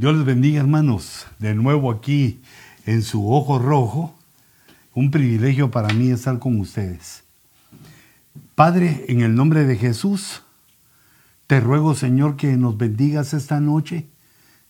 Dios les bendiga, hermanos. De nuevo aquí en su ojo rojo. Un privilegio para mí estar con ustedes. Padre, en el nombre de Jesús, te ruego, Señor, que nos bendigas esta noche.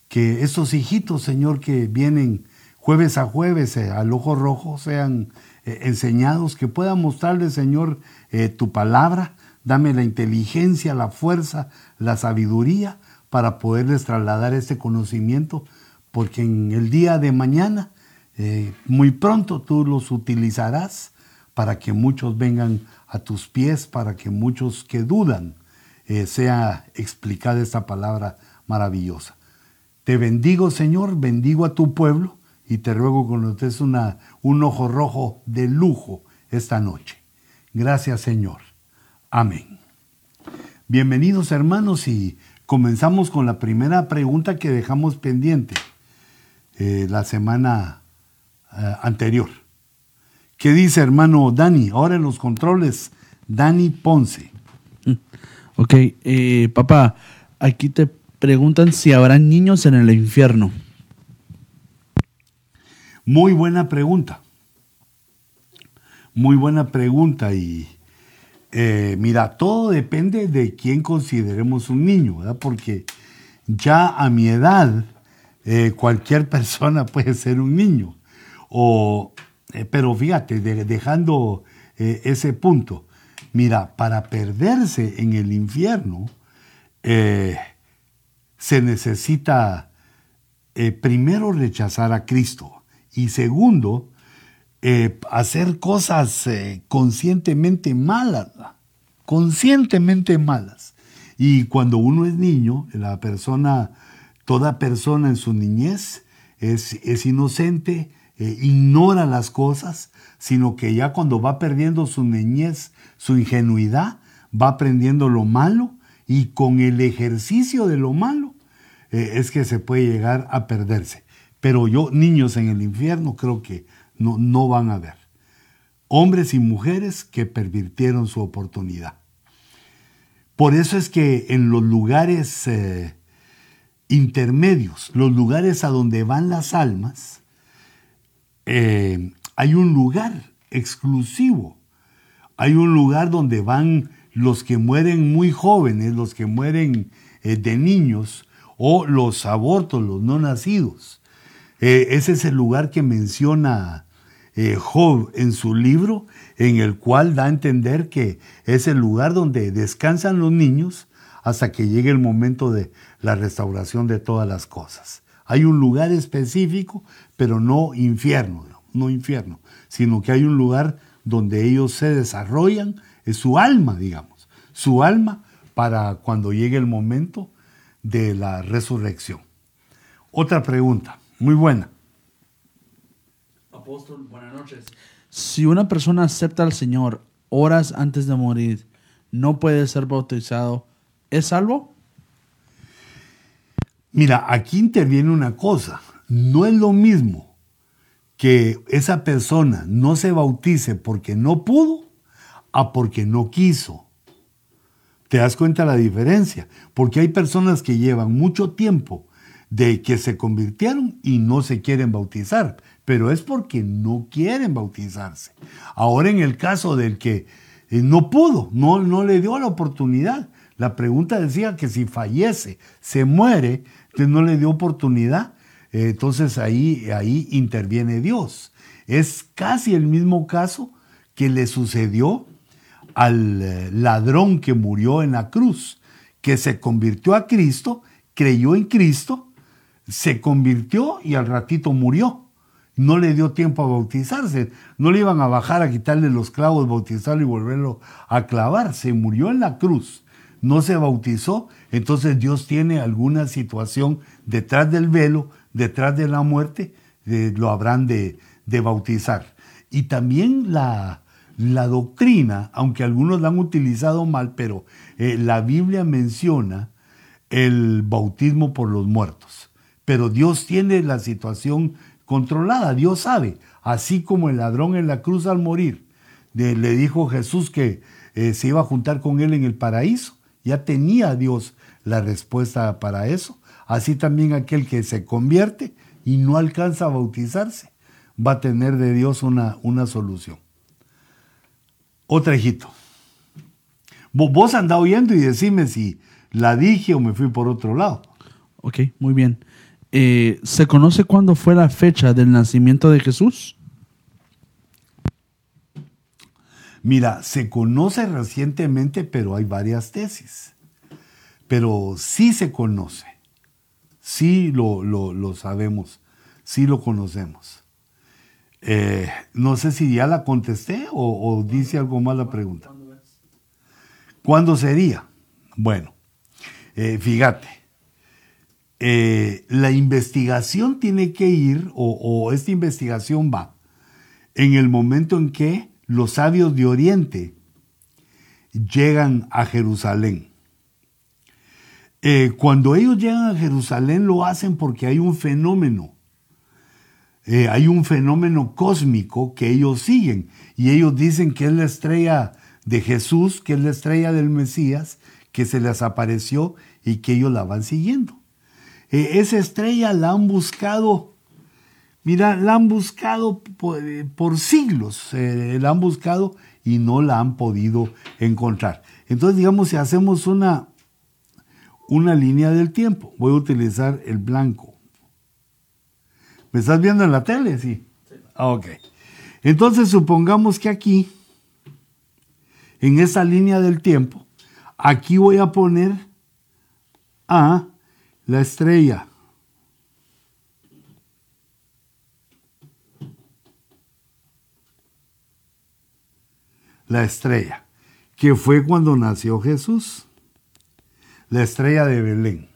Que estos hijitos, Señor, que vienen jueves a jueves eh, al ojo rojo, sean eh, enseñados, que puedan mostrarles, Señor, eh, tu palabra. Dame la inteligencia, la fuerza, la sabiduría para poderles trasladar este conocimiento, porque en el día de mañana, eh, muy pronto tú los utilizarás para que muchos vengan a tus pies, para que muchos que dudan eh, sea explicada esta palabra maravillosa. Te bendigo, Señor, bendigo a tu pueblo y te ruego que nos des una, un ojo rojo de lujo esta noche. Gracias, Señor. Amén. Bienvenidos, hermanos, y Comenzamos con la primera pregunta que dejamos pendiente eh, la semana eh, anterior. ¿Qué dice hermano Dani? Ahora en los controles, Dani Ponce. Mm, ok, eh, papá, aquí te preguntan si habrá niños en el infierno. Muy buena pregunta. Muy buena pregunta y eh, mira, todo depende de quién consideremos un niño, ¿verdad? Porque ya a mi edad, eh, cualquier persona puede ser un niño. O, eh, pero fíjate, dejando ese punto, mira, para perderse en el infierno, se necesita primero rechazar a Cristo y segundo, eh, hacer cosas eh, conscientemente malas, conscientemente malas. Y cuando uno es niño, la persona, toda persona en su niñez es, es inocente, eh, ignora las cosas, sino que ya cuando va perdiendo su niñez, su ingenuidad, va aprendiendo lo malo y con el ejercicio de lo malo es que se puede llegar a perderse. Pero yo, niños en el infierno, creo que no, no van a ver. Hombres y mujeres que pervirtieron su oportunidad. Por eso es que en los lugares eh, intermedios, los lugares a donde van las almas, eh, hay un lugar exclusivo. Hay un lugar donde van los que mueren muy jóvenes, los que mueren eh, de niños o los abortos, los no nacidos. ese es el lugar que menciona eh, Job en su libro, en el cual da a entender que es el lugar donde descansan los niños hasta que llegue el momento de la restauración de todas las cosas. Hay un lugar específico, pero no infierno, no infierno, sino que hay un lugar donde ellos se desarrollan, es su alma, digamos, su alma para cuando llegue el momento de la resurrección. Otra pregunta, muy buena buenas noches. Si una persona acepta al Señor horas antes de morir, no puede ser bautizado, ¿es salvo? Mira, aquí interviene una cosa. No es lo mismo que esa persona no se bautice porque no pudo a porque no quiso. ¿Te das cuenta la diferencia? Porque hay personas que llevan mucho tiempo de que se convirtieron y no se quieren bautizar pero es porque no quieren bautizarse. Ahora en el caso del que eh, no pudo, no, no le dio la oportunidad, la pregunta decía que si fallece, se muere, entonces no le dio oportunidad, eh, entonces ahí, ahí interviene Dios. Es casi el mismo caso que le sucedió al eh, ladrón que murió en la cruz, que se convirtió a Cristo, creyó en Cristo, se convirtió y al ratito murió no le dio tiempo a bautizarse. No le iban a bajar a quitarle los clavos, bautizarlo y volverlo a clavar. Se murió en la cruz. No se bautizó. Entonces Dios tiene alguna situación detrás del velo, detrás de la muerte, lo habrán de, bautizar. Y también la, la, doctrina, aunque algunos la han utilizado mal, pero eh, la Biblia menciona el bautismo por los muertos. Pero Dios tiene la situación controlada. Dios sabe, así como el ladrón en la cruz al morir, le dijo Jesús que eh, se iba a juntar con él en el paraíso. Ya tenía Dios la respuesta para eso. así también aquel que se convierte y no alcanza a bautizarse, va a tener de Dios una, una solución. Otra hijito. Vos andá oyendo y decime si la dije o me fui por otro lado. Ok, muy bien. Eh, ¿Se conoce cuándo fue la fecha del nacimiento de Jesús? Mira, se conoce recientemente, pero hay varias tesis. Pero sí se conoce, sí lo, lo, sabemos, sí lo conocemos. Eh, no sé si ya la contesté o, dice algo más la pregunta. ¿Cuándo sería? Bueno, eh, fíjate, eh, la investigación tiene que ir, o, esta investigación va, en el momento en que los sabios de Oriente llegan a Jerusalén. Eh, cuando ellos llegan a Jerusalén lo hacen porque hay un fenómeno, eh, hay un fenómeno cósmico que ellos siguen y ellos dicen que es la estrella de Jesús, que es la estrella del Mesías, que se les apareció y que ellos la van siguiendo. Eh, esa estrella la han buscado Mira, la han buscado por, siglos, eh, la han buscado y no la han podido encontrar. Entonces, digamos, si hacemos una, una línea del tiempo, voy a utilizar el blanco. ¿Me estás viendo en la tele? Sí. Ah, ok. Entonces, supongamos que aquí, en esa línea del tiempo, aquí voy a poner a la estrella. La estrella, que fue cuando nació Jesús, la estrella de Belén.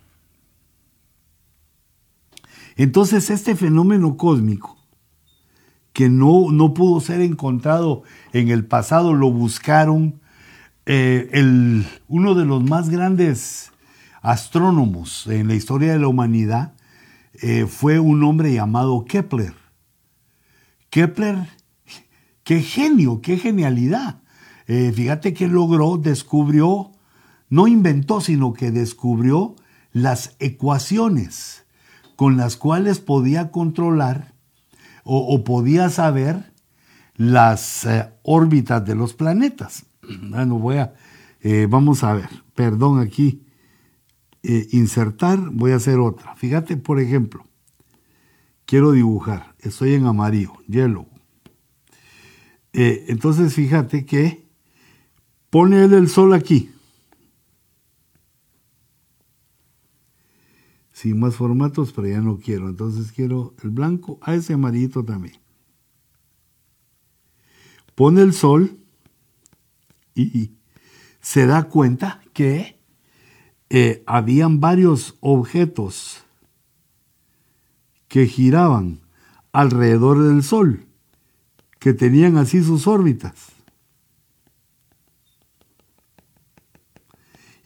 Entonces este fenómeno cósmico, que no, no pudo ser encontrado en el pasado, lo buscaron eh, el, uno de los más grandes astrónomos en la historia de la humanidad, eh, fue un hombre llamado Kepler. Kepler, qué genio, qué genialidad. Eh, fíjate que logró, descubrió, no inventó, sino que descubrió las ecuaciones con las cuales podía controlar o, podía saber las eh, órbitas de los planetas. Bueno, voy a, vamos a ver, perdón aquí, insertar, voy a hacer otra. Fíjate, por ejemplo, quiero dibujar, estoy en amarillo, yellow. entonces fíjate que Pone el sol aquí. Sin más formatos, pero ya no quiero. Entonces quiero el blanco a ese amarillito también. Pone el sol y se da cuenta que eh, habían varios objetos que giraban alrededor del sol, que tenían así sus órbitas.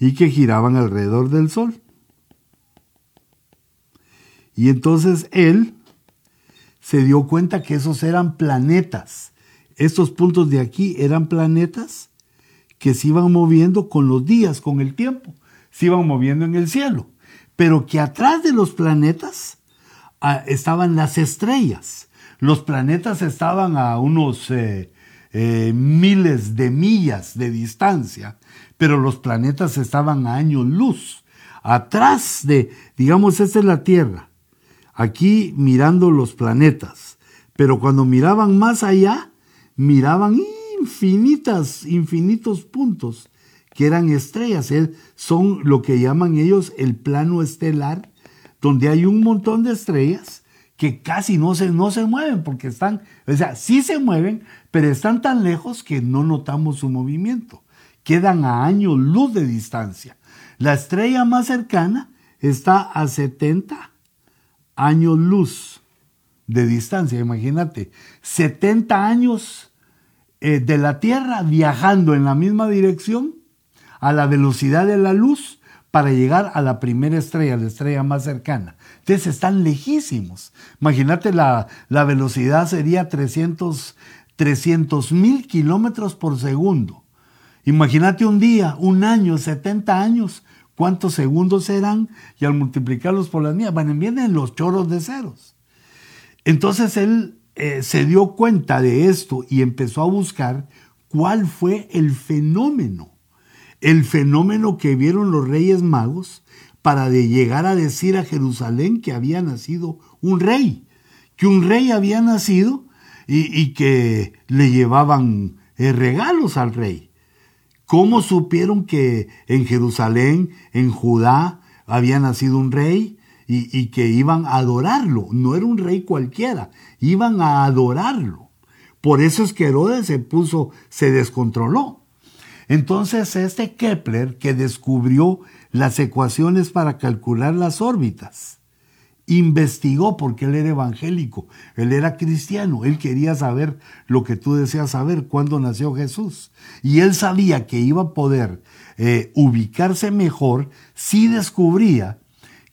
y que giraban alrededor del Sol. Y entonces él se dio cuenta que esos eran planetas. Estos puntos de aquí eran planetas que se iban moviendo con los días, con el tiempo, se iban moviendo en el cielo. Pero que atrás de los planetas ah, estaban las estrellas. Los planetas estaban a unos eh, eh, miles de millas de distancia pero los planetas estaban a años luz. Atrás de, digamos, esta es la Tierra, aquí mirando los planetas, pero cuando miraban más allá, miraban infinitas, infinitos puntos que eran estrellas. Son lo que llaman ellos el plano estelar, donde hay un montón de estrellas que casi no se, no se mueven porque están, o sea, sí se mueven, pero están tan lejos que no notamos su movimiento quedan a años luz de distancia. La estrella más cercana está a 70 años luz de distancia, imagínate, 70 años eh, de la Tierra viajando en la misma dirección a la velocidad de la luz para llegar a la primera estrella, la estrella más cercana. Entonces están lejísimos. Imagínate, la, la velocidad sería 300 mil kilómetros por segundo. Imagínate un día, un año, 70 años, cuántos segundos serán y al multiplicarlos por las mías, van, vienen los choros de ceros. Entonces él eh, se dio cuenta de esto y empezó a buscar cuál fue el fenómeno, el fenómeno que vieron los reyes magos para de llegar a decir a Jerusalén que había nacido un rey, que un rey había nacido y, que le llevaban eh, regalos al rey. ¿Cómo supieron que en Jerusalén, en Judá, había nacido un rey y, y, que iban a adorarlo? No era un rey cualquiera, iban a adorarlo. Por eso es que Herodes se puso, se descontroló. Entonces este Kepler que descubrió las ecuaciones para calcular las órbitas, investigó porque él era evangélico, él era cristiano, él quería saber lo que tú deseas saber, cuándo nació Jesús. Y él sabía que iba a poder eh, ubicarse mejor si descubría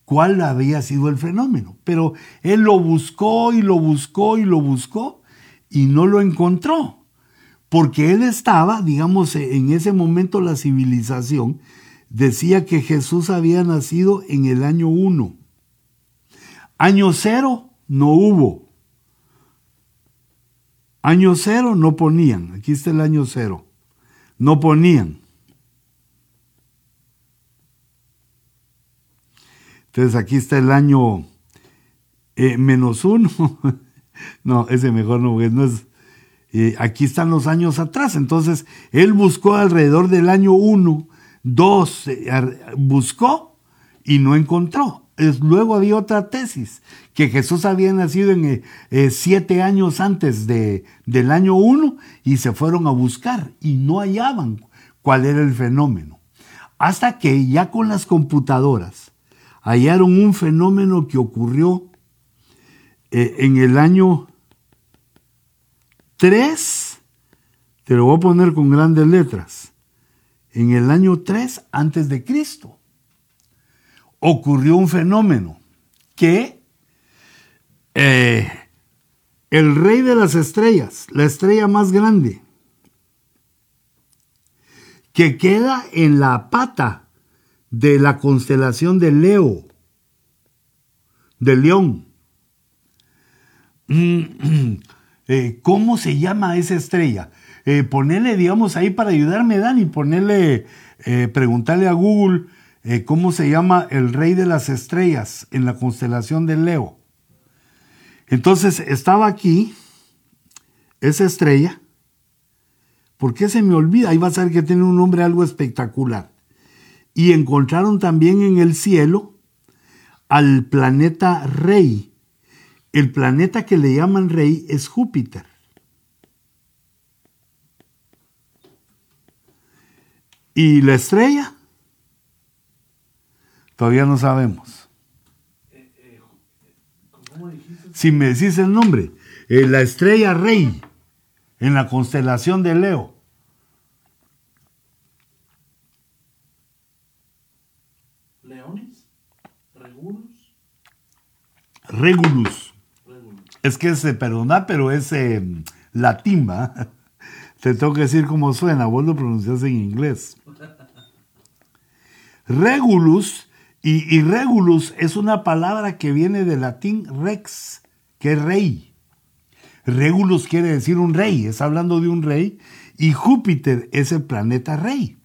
cuál había sido el fenómeno. Pero él lo buscó y lo buscó y lo buscó y no lo encontró. Porque él estaba, digamos, en ese momento la civilización decía que Jesús había nacido en el año 1. Año cero no hubo. Año cero no ponían. Aquí está el año cero. No ponían. Entonces aquí está el año eh, menos uno. no, ese mejor no, no es. Eh, aquí están los años atrás. Entonces él buscó alrededor del año uno Dos, eh, buscó y no encontró. luego había otra tesis, que Jesús había nacido en eh, siete años antes de, del año uno y se fueron a buscar y no hallaban cuál era el fenómeno. Hasta que ya con las computadoras hallaron un fenómeno que ocurrió en el año 3, te lo voy a poner con grandes letras, en el año 3 antes de Cristo, ocurrió un fenómeno que eh, el rey de las estrellas, la estrella más grande, que queda en la pata de la constelación de Leo, de León. Eh, ¿Cómo se llama esa estrella? eh, ponerle, digamos, ahí para ayudarme, Dani, ponerle, eh, preguntarle a Google eh, cómo se llama el rey de las estrellas en la constelación de Leo. Entonces estaba aquí esa estrella. ¿Por qué se me olvida? Ahí va a ser que tiene un nombre algo espectacular. Y encontraron también en el cielo al planeta rey. El planeta que le llaman rey es Júpiter. ¿Y la estrella? Todavía no sabemos. Si me decís el nombre, eh, la estrella rey en la constelación de Leo. ¿Leones? ¿Regulus? Regulus. Es que es, perdona, pero es eh, latín, ¿va? Te tengo que decir cómo suena, vos lo pronuncias en inglés. Regulus, y, regulus es una palabra que viene del latín rex, que es rey. Regulus quiere decir un rey, es hablando de un rey, y Júpiter es el planeta rey.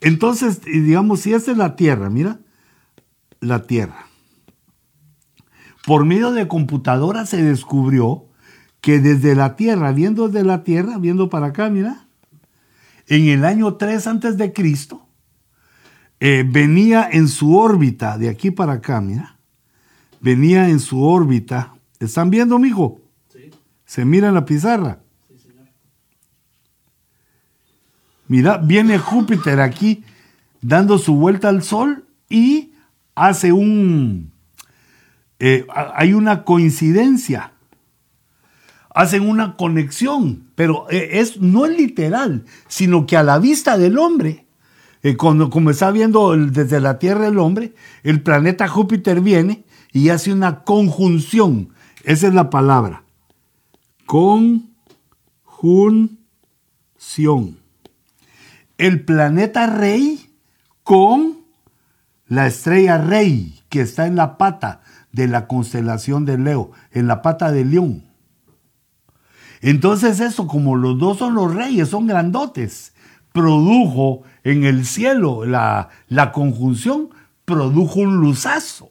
Entonces, digamos, si esta es la Tierra, mira, la Tierra. Por medio de computadora se descubrió que desde la Tierra, viendo desde la Tierra, viendo para acá, mira, en el año 3 antes de Cristo, eh, venía en su órbita, de aquí para acá, mira, venía en su órbita. ¿Están viendo, mijo? Sí. Se mira en la pizarra. Sí, señor. Mira, viene Júpiter aquí dando su vuelta al Sol y hace un... Eh, hay una coincidencia. Hacen una conexión, pero eh, es, no es literal, sino que a la vista del hombre eh, como está viendo desde la Tierra el hombre, el planeta Júpiter viene y hace una conjunción. Esa es la palabra. Conjunción. El planeta rey con la estrella rey que está en la pata de la constelación de Leo, en la pata de León. Entonces eso, como los dos son los reyes, son grandotes, produjo en el cielo la, la conjunción, produjo un luzazo.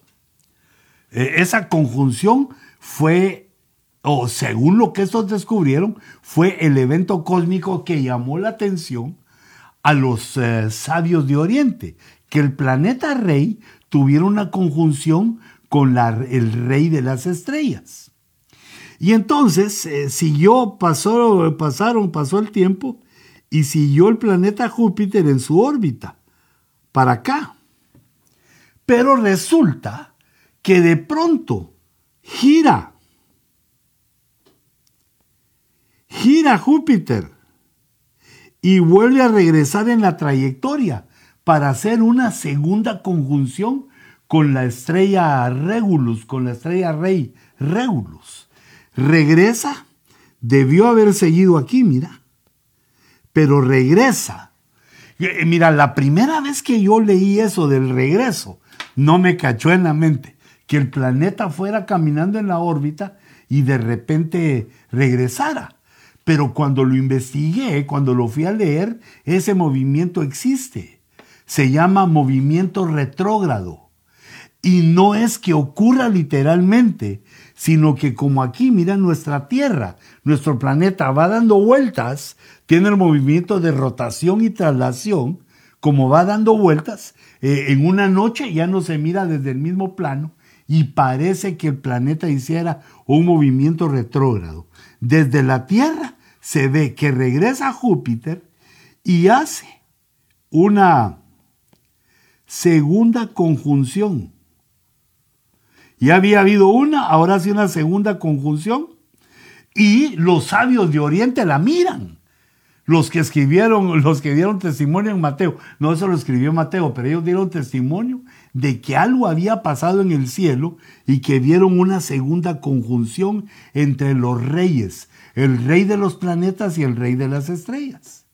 E, esa conjunción fue, o según lo que estos descubrieron, fue el evento cósmico que llamó la atención a los eh, sabios de Oriente, que el planeta rey tuviera una conjunción con el rey de las estrellas. Y entonces eh, siguió, pasó, pasaron, pasó el tiempo y siguió el planeta Júpiter en su órbita, para acá. Pero resulta que de pronto gira, gira Júpiter y vuelve a regresar en la trayectoria para hacer una segunda conjunción con la estrella Regulus, con la estrella rey Regulus. Regresa, debió haber seguido aquí, mira, pero regresa. Eh, mira, la primera vez que yo leí eso del regreso, no me cachó en la mente que el planeta fuera caminando en la órbita y de repente regresara. Pero cuando lo investigué, cuando lo fui a leer, ese movimiento existe se llama movimiento retrógrado. Y no es que ocurra literalmente, sino que como aquí, mira, nuestra Tierra, nuestro planeta va dando vueltas, tiene el movimiento de rotación y traslación, como va dando vueltas, eh, en una noche ya no se mira desde el mismo plano y parece que el planeta hiciera un movimiento retrógrado. Desde la Tierra se ve que regresa Júpiter y hace una segunda conjunción. Ya había habido una, ahora sí una segunda conjunción. Y los sabios de Oriente la miran. Los que escribieron, los que dieron testimonio en Mateo, no eso lo escribió Mateo, pero ellos dieron testimonio de que algo había pasado en el cielo y que vieron una segunda conjunción entre los reyes, el rey de los planetas y el rey de las estrellas.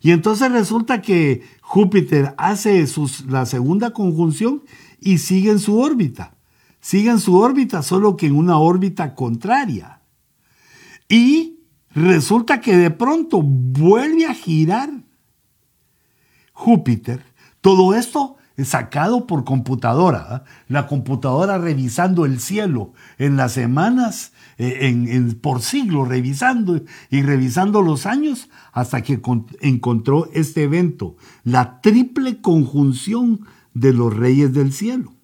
Y entonces resulta que Júpiter hace la segunda conjunción y sigue en su órbita. En su órbita, solo que en una órbita contraria. Y resulta que de pronto vuelve a girar Júpiter. Todo esto sacado por computadora. ¿ah? La computadora revisando el cielo en las semanas, eh, en, por siglos, revisando y revisando los años hasta que encontró este evento, la triple conjunción de los reyes del cielo.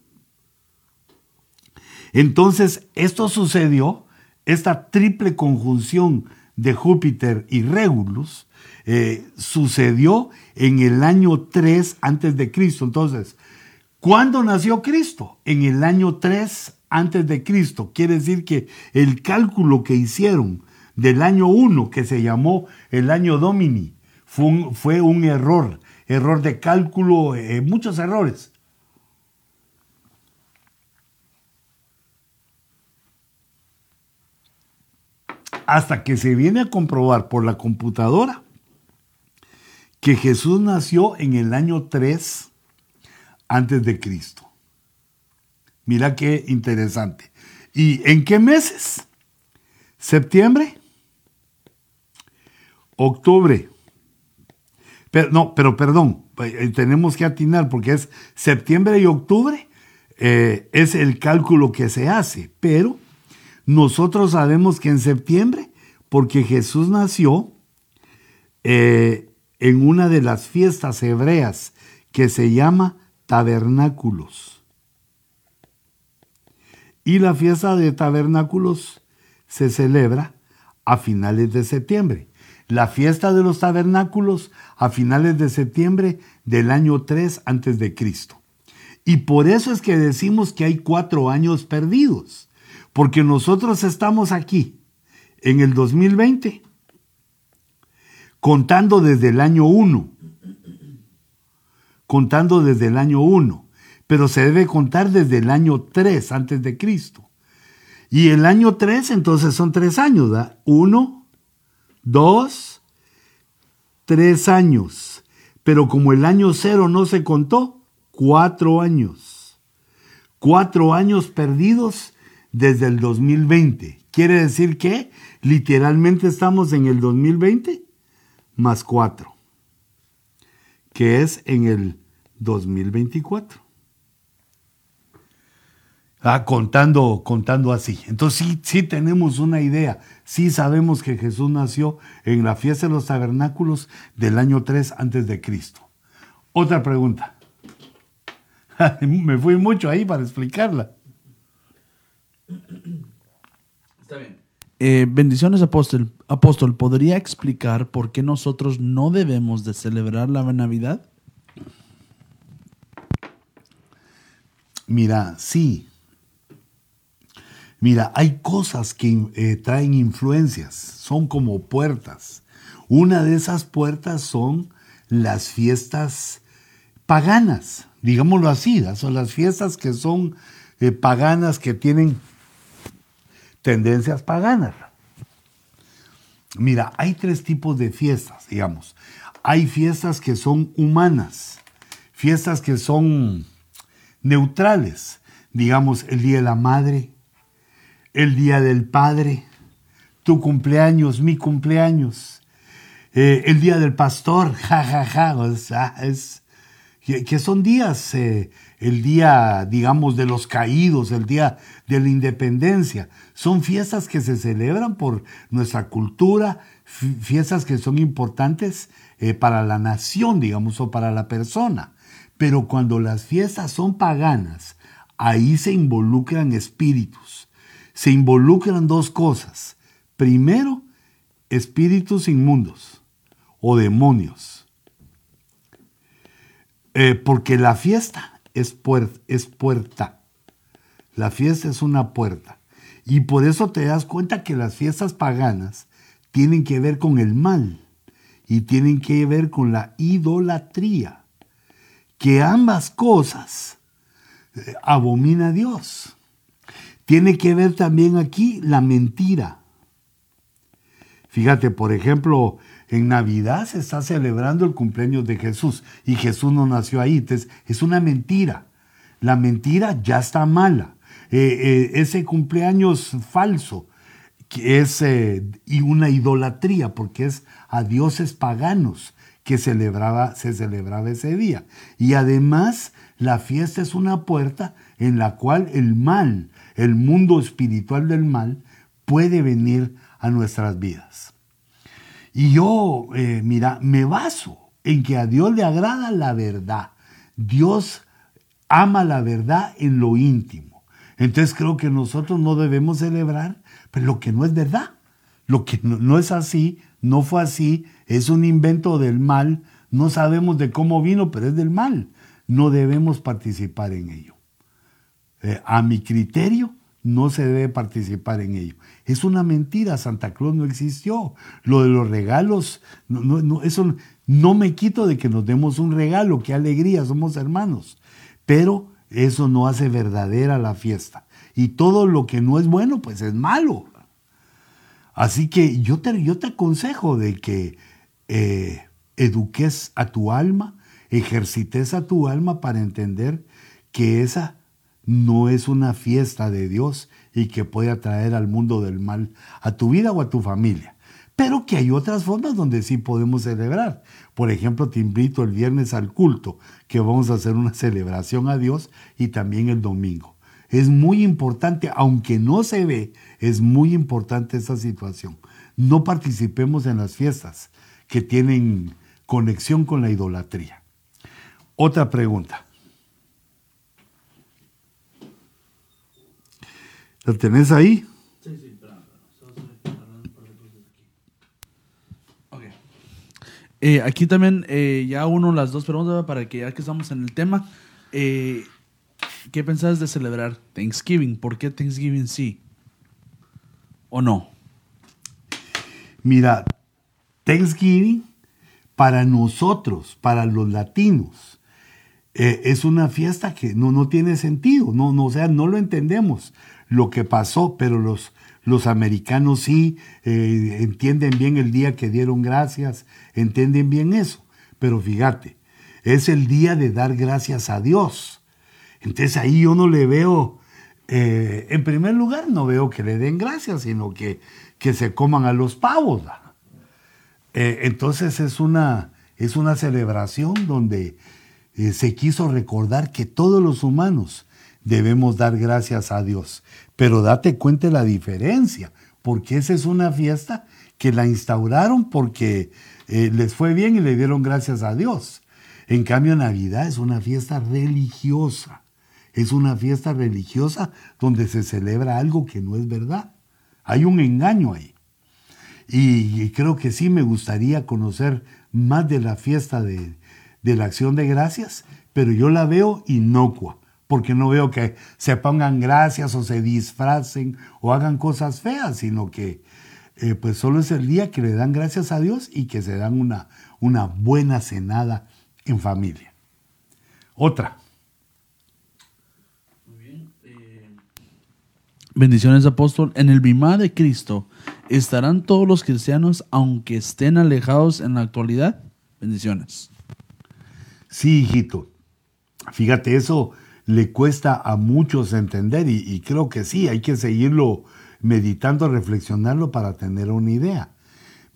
Entonces, esto sucedió, esta triple conjunción de Júpiter y Regulus, eh, sucedió en el año 3 antes de Cristo. Entonces, ¿cuándo nació Cristo? En el año 3 antes de Cristo. Quiere decir que el cálculo que hicieron del año 1, que se llamó el año Domini, fue un, error, error de cálculo, eh, muchos errores. Hasta que se viene a comprobar por la computadora que Jesús nació en el año 3 antes de Cristo. Mira qué interesante. ¿Y en qué meses? ¿Septiembre? ¿Octubre? Pero, no, pero perdón, eh, tenemos que atinar porque es septiembre y octubre, eh, es el cálculo que se hace, pero nosotros sabemos que en septiembre, porque Jesús nació eh, en una de las fiestas hebreas que se llama tabernáculos. Y la fiesta de tabernáculos se celebra a finales de septiembre. La fiesta de los tabernáculos a finales de septiembre del año 3 antes de Cristo. Y por eso es que decimos que hay cuatro años perdidos, porque nosotros estamos aquí en el 2020 contando desde el año 1. Contando desde el año 1. Pero se debe contar desde el año 3 antes de Cristo. Y el año 3 entonces son tres años, ¿verdad? Uno, dos, tres años. Pero como el año cero no se contó, cuatro años. Cuatro años perdidos desde el 2020. Quiere decir que literalmente estamos en el 2020 más cuatro, que es en el 2024. Ah, contando, contando así. Entonces sí, sí tenemos una idea. Sí sabemos que Jesús nació en la fiesta de los tabernáculos del año 3 antes de Cristo. Otra pregunta. Me fui mucho ahí para explicarla. Está bien. Eh, bendiciones, apóstol. Apóstol, ¿podría explicar por qué nosotros no debemos de celebrar la Navidad? Mira, sí, Mira, hay cosas que eh, traen influencias, son como puertas. Una de esas puertas son las fiestas paganas, digámoslo así, son las fiestas que son eh, paganas, que tienen tendencias paganas. Mira, hay tres tipos de fiestas, digamos. Hay fiestas que son humanas, fiestas que son neutrales, digamos el Día de la Madre, el Día del Padre, tu cumpleaños, mi cumpleaños, eh, el Día del Pastor, jajaja, ja, ja, o es, que, son días, eh, el día, digamos, de los caídos, el día de la independencia. Son fiestas que se celebran por nuestra cultura, fiestas que son importantes eh, para la nación, digamos, o para la persona. Pero cuando las fiestas son paganas, ahí se involucran espíritus se involucran dos cosas. Primero, espíritus inmundos o demonios. Eh, porque la fiesta es, es puerta. La fiesta es una puerta. Y por eso te das cuenta que las fiestas paganas tienen que ver con el mal y tienen que ver con la idolatría. Que ambas cosas eh, abomina a Dios. Tiene que ver también aquí la mentira. Fíjate, por ejemplo, en Navidad se está celebrando el cumpleaños de Jesús y Jesús no nació ahí. Entonces, es una mentira. La mentira ya está mala. Eh, eh, ese cumpleaños falso que es eh, y una idolatría porque es a dioses paganos que celebraba, se celebraba ese día. Y además la fiesta es una puerta en la cual el mal el mundo espiritual del mal puede venir a nuestras vidas. Y yo, mira, me baso en que a Dios le agrada la verdad. Dios ama la verdad en lo íntimo. Entonces creo que nosotros no debemos celebrar pero lo que no es verdad. Lo que no es así, no fue así, es un invento del mal, no sabemos de cómo vino, pero es del mal. No debemos participar en ello. Eh, a mi criterio, no se debe participar en ello. Es una mentira, Santa Claus no existió. Lo de los regalos, no, eso no me quito de que nos demos un regalo, qué alegría, somos hermanos. Pero eso no hace verdadera la fiesta. Y todo lo que no es bueno, pues es malo. Así que yo te, yo te aconsejo de que eh, eduques a tu alma, ejercites a tu alma para entender que esa no es una fiesta de Dios y que puede atraer al mundo del mal a tu vida o a tu familia. Pero que hay otras formas donde sí podemos celebrar. Por ejemplo, te invito el viernes al culto, que vamos a hacer una celebración a Dios y también el domingo. Es muy importante, aunque no se ve, es muy importante esta situación. No participemos en las fiestas que tienen conexión con la idolatría. Otra pregunta. ¿La tenés ahí? Sí, sí, espera, okay. Eh, aquí también eh, ya uno las dos preguntas para que ya que estamos en el tema, eh, ¿qué pensás de celebrar Thanksgiving? ¿Por qué Thanksgiving sí o no? Mira, Thanksgiving para nosotros, para los latinos, es una fiesta que no, no tiene sentido, no, no, o sea, no lo entendemos lo que pasó, pero los, los americanos sí eh, entienden bien el día que dieron gracias, entienden bien eso. Pero fíjate, es el día de dar gracias a Dios. Entonces ahí yo no le veo, eh, en primer lugar, no veo que le den gracias, sino que, que se coman a los pavos. Eh, entonces es una, es una celebración donde se quiso recordar que todos los humanos debemos dar gracias a Dios. Pero date cuenta de la diferencia, porque esa es una fiesta que la instauraron porque eh, les fue bien y le dieron gracias a Dios. En cambio, Navidad es una fiesta religiosa. Es una fiesta religiosa donde se celebra algo que no es verdad. Hay un engaño ahí. Y, creo que sí me gustaría conocer más de la fiesta de, de la acción de gracias, pero yo la veo inocua porque no veo que se pongan gracias o se disfracen o hagan cosas feas, sino que eh, pues solo es el día que le dan gracias a Dios y que se dan una, una buena cenada en familia. Otra. Muy bien. Eh, bendiciones apóstol. En el Bimá de Cristo, ¿estarán todos los cristianos aunque estén alejados en la actualidad? Bendiciones. Sí, hijito. Fíjate, eso le cuesta a muchos entender y, creo que sí, hay que seguirlo meditando, reflexionarlo para tener una idea.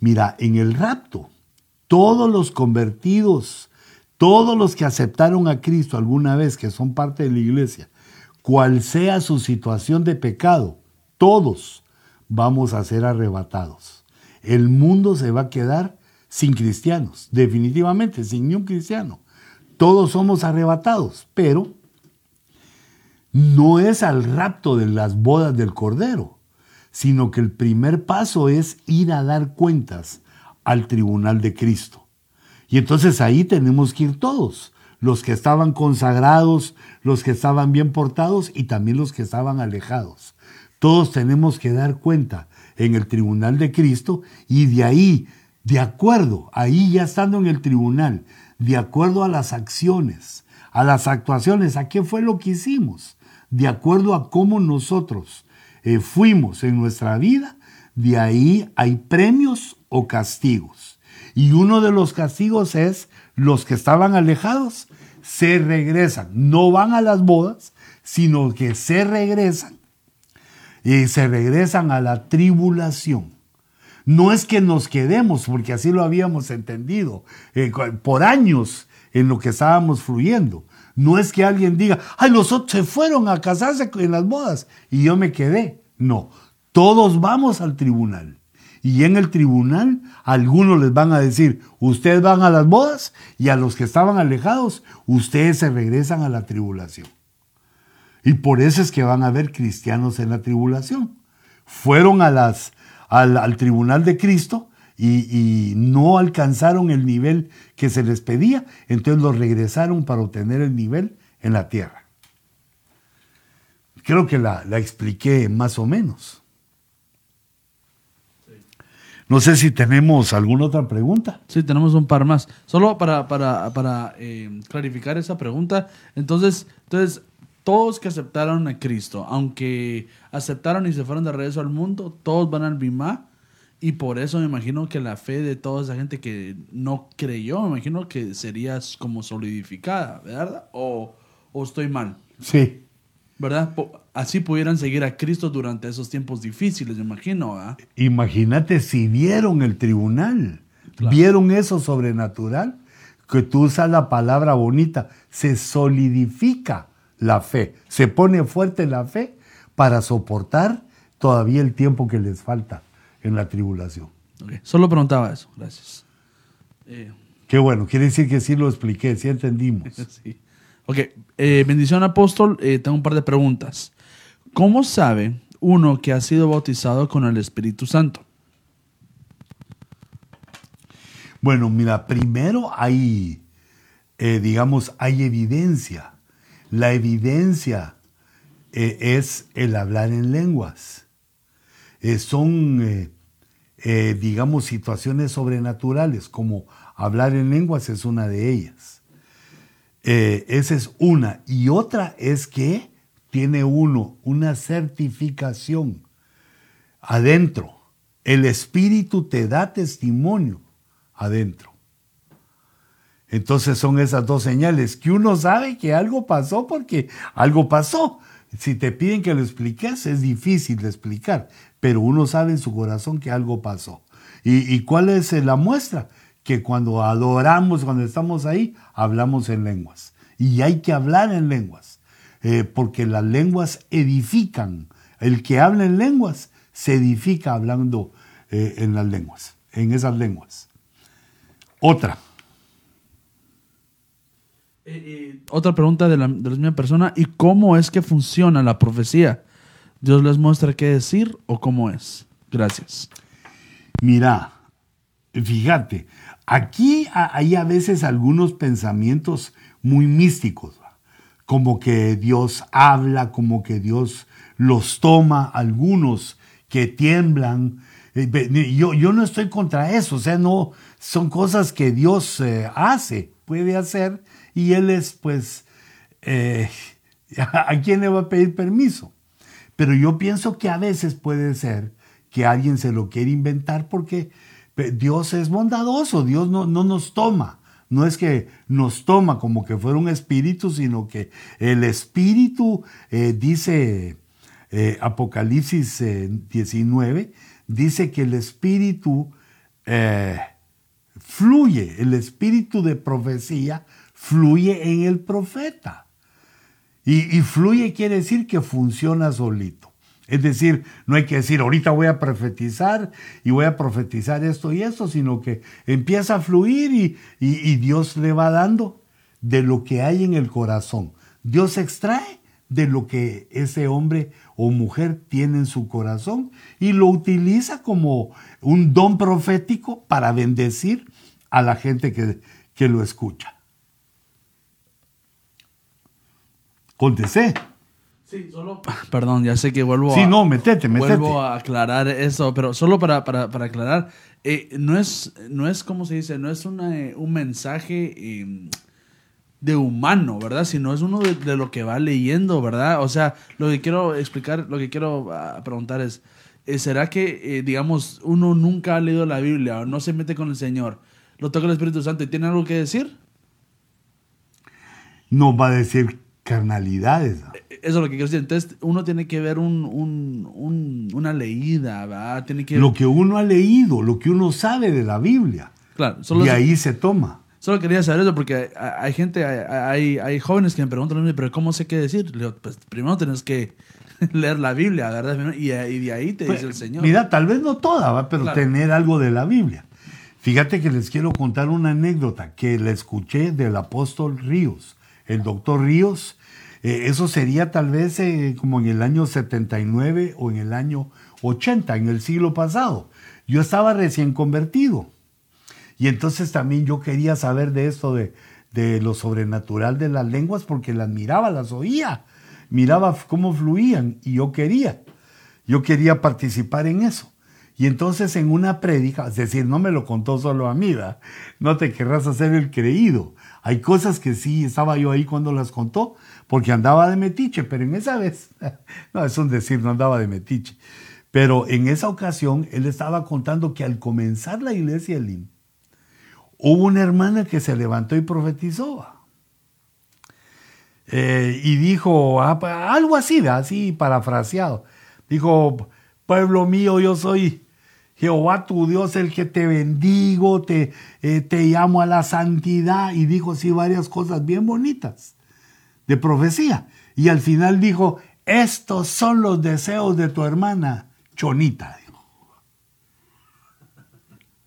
Mira, en el rapto, todos los convertidos, todos los que aceptaron a Cristo alguna vez, que son parte de la iglesia, cual sea su situación de pecado, todos vamos a ser arrebatados. El mundo se va a quedar sin cristianos, definitivamente, sin ni un cristiano. Todos somos arrebatados, pero no es al rapto de las bodas del Cordero, sino que el primer paso es ir a dar cuentas al tribunal de Cristo. Y entonces ahí tenemos que ir todos, los que estaban consagrados, los que estaban bien portados y también los que estaban alejados. Todos tenemos que dar cuenta en el tribunal de Cristo y de ahí, de acuerdo, ahí ya estando en el tribunal, de acuerdo a las acciones, a las actuaciones, a qué fue lo que hicimos, de acuerdo a cómo nosotros eh, fuimos en nuestra vida, de ahí hay premios o castigos. Y uno de los castigos es los que estaban alejados se regresan, no van a las bodas, sino que se regresan y se regresan a la tribulación. No es que nos quedemos, porque así lo habíamos entendido eh, por años en lo que estábamos fluyendo, no es que alguien diga, ay, los otros se fueron a casarse en las bodas y yo me quedé. No, todos vamos al tribunal. Y en el tribunal algunos les van a decir, ustedes van a las bodas y a los que estaban alejados, ustedes se regresan a la tribulación. Y por eso es que van a haber cristianos en la tribulación. Fueron a las, al, al tribunal de Cristo y, no alcanzaron el nivel que se les pedía, entonces los regresaron para obtener el nivel en la tierra. Creo que la, expliqué más o menos. No sé si tenemos alguna otra pregunta. Sí, tenemos un par más. Solo para, para, eh, clarificar esa pregunta. Entonces, entonces, todos que aceptaron a Cristo, aunque aceptaron y se fueron de regreso al mundo, todos van al Bimá y por eso me imagino que la fe de toda esa gente que no creyó, me imagino que sería como solidificada, ¿verdad? O, estoy mal. Sí. ¿Verdad? Así pudieran seguir a Cristo durante esos tiempos difíciles, me imagino. ¿verdad? Imagínate si vieron el tribunal, vieron eso sobrenatural, que tú usas la palabra bonita, se solidifica la fe, se pone fuerte la fe para soportar todavía el tiempo que les falta en la tribulación. Solo preguntaba eso, gracias. Eh, Qué bueno, quiere decir que sí lo expliqué, sí entendimos. sí. Ok, eh, bendición apóstol, eh, tengo un par de preguntas. ¿Cómo sabe uno que ha sido bautizado con el Espíritu Santo? Bueno, mira, primero hay, digamos, hay evidencia. La evidencia es el hablar en lenguas. son eh, digamos, situaciones sobrenaturales, como hablar en lenguas es una de ellas. Eh, esa es una. Y otra es que tiene uno una certificación adentro. El Espíritu te da testimonio adentro. Entonces son esas dos señales que uno sabe que algo pasó porque algo pasó. Si te piden que lo expliques, es difícil de explicar, pero uno sabe en su corazón que algo pasó. ¿Y, cuál es la muestra? Que cuando adoramos, cuando estamos ahí, hablamos en lenguas. Y hay que hablar en lenguas, eh, porque las lenguas edifican. El que habla en lenguas se edifica hablando eh, en las lenguas, en esas lenguas. Otra. Eh, otra pregunta de la, de la misma persona. ¿Y cómo es que funciona la profecía? ¿Dios les muestra qué decir o cómo es? Gracias. Mira, fíjate, aquí hay a veces algunos pensamientos muy místicos, como que Dios habla, como que Dios los toma, algunos que tiemblan. Eh, yo, yo no estoy contra eso, o sea, no, son cosas que Dios eh, hace, puede hacer, y Él es, pues, eh, ¿a quién le va a pedir permiso? Pero yo pienso que a veces puede ser que alguien se lo quiere inventar porque Dios es bondadoso, Dios no, no nos toma. No es que nos toma como que fuera un espíritu, sino que el espíritu, eh, dice eh, Apocalipsis 19, eh, dice que el espíritu fluye, el espíritu de profecía fluye en el profeta. y fluye quiere decir que funciona solito. Es decir, no hay que decir, ahorita voy a profetizar y voy a profetizar esto y esto, sino que empieza a fluir y, Dios le va dando de lo que hay en el corazón. Dios extrae de lo que ese hombre o mujer tiene en su corazón y lo utiliza como un don profético para bendecir a la gente que, que lo escucha. Contesté. Sí, solo. Perdón, ya sé que vuelvo sí, no, metete, metete. Vuelvo a aclarar eso, pero solo para, para, para aclarar, eh, no es, no es, ¿cómo se dice? No es una, eh, un mensaje em, de humano, ¿verdad? Sino es uno de, lo que va leyendo, ¿verdad? O sea, lo que quiero explicar, lo que quiero ah, preguntar es, eh, ¿será que, digamos, uno nunca ha leído la Biblia o no se mete con el Señor? Lo toca el Espíritu Santo y tiene algo que decir? No va a decir carnalidades. Eso es lo que quiero decir. Entonces, uno tiene que ver una leída, ¿verdad? Tiene que... Lo que uno ha leído, lo que uno sabe de la Biblia. Claro. y ahí se toma. Solo quería saber eso porque hay, gente, hay, hay, jóvenes que me preguntan, pero ¿cómo sé qué decir? Le digo, pues primero tienes que leer la Biblia, ¿verdad? Y, de ahí te pues, dice el Señor. Mira, tal vez no toda, ¿va? pero tener algo de la Biblia. Fíjate que les quiero contar una anécdota que la escuché del apóstol Ríos. El doctor Ríos eh, eso sería tal vez eh, como en el año 79 o en el año 80, en el siglo pasado. Yo estaba recién convertido. Y entonces también yo quería saber de esto de, de lo sobrenatural de las lenguas porque las miraba, las oía, miraba cómo fluían y yo quería. Yo quería participar en eso. Y entonces en una prédica, es decir, no me lo contó solo a mí, no te querrás hacer el creído. Hay cosas que sí estaba yo ahí cuando las contó, porque andaba de metiche, pero en esa vez, no, es un decir, no andaba de metiche, pero en esa ocasión él estaba contando que al comenzar la iglesia Elim, hubo una hermana que se levantó y profetizó. Eh, y dijo ah, algo así, así parafraseado. Dijo, pueblo mío, yo soy Jehová tu Dios, el que te bendigo, te, eh, te llamo a la santidad. Y dijo así varias cosas bien bonitas de profecía. Y al final dijo, estos son los deseos de tu hermana Chonita.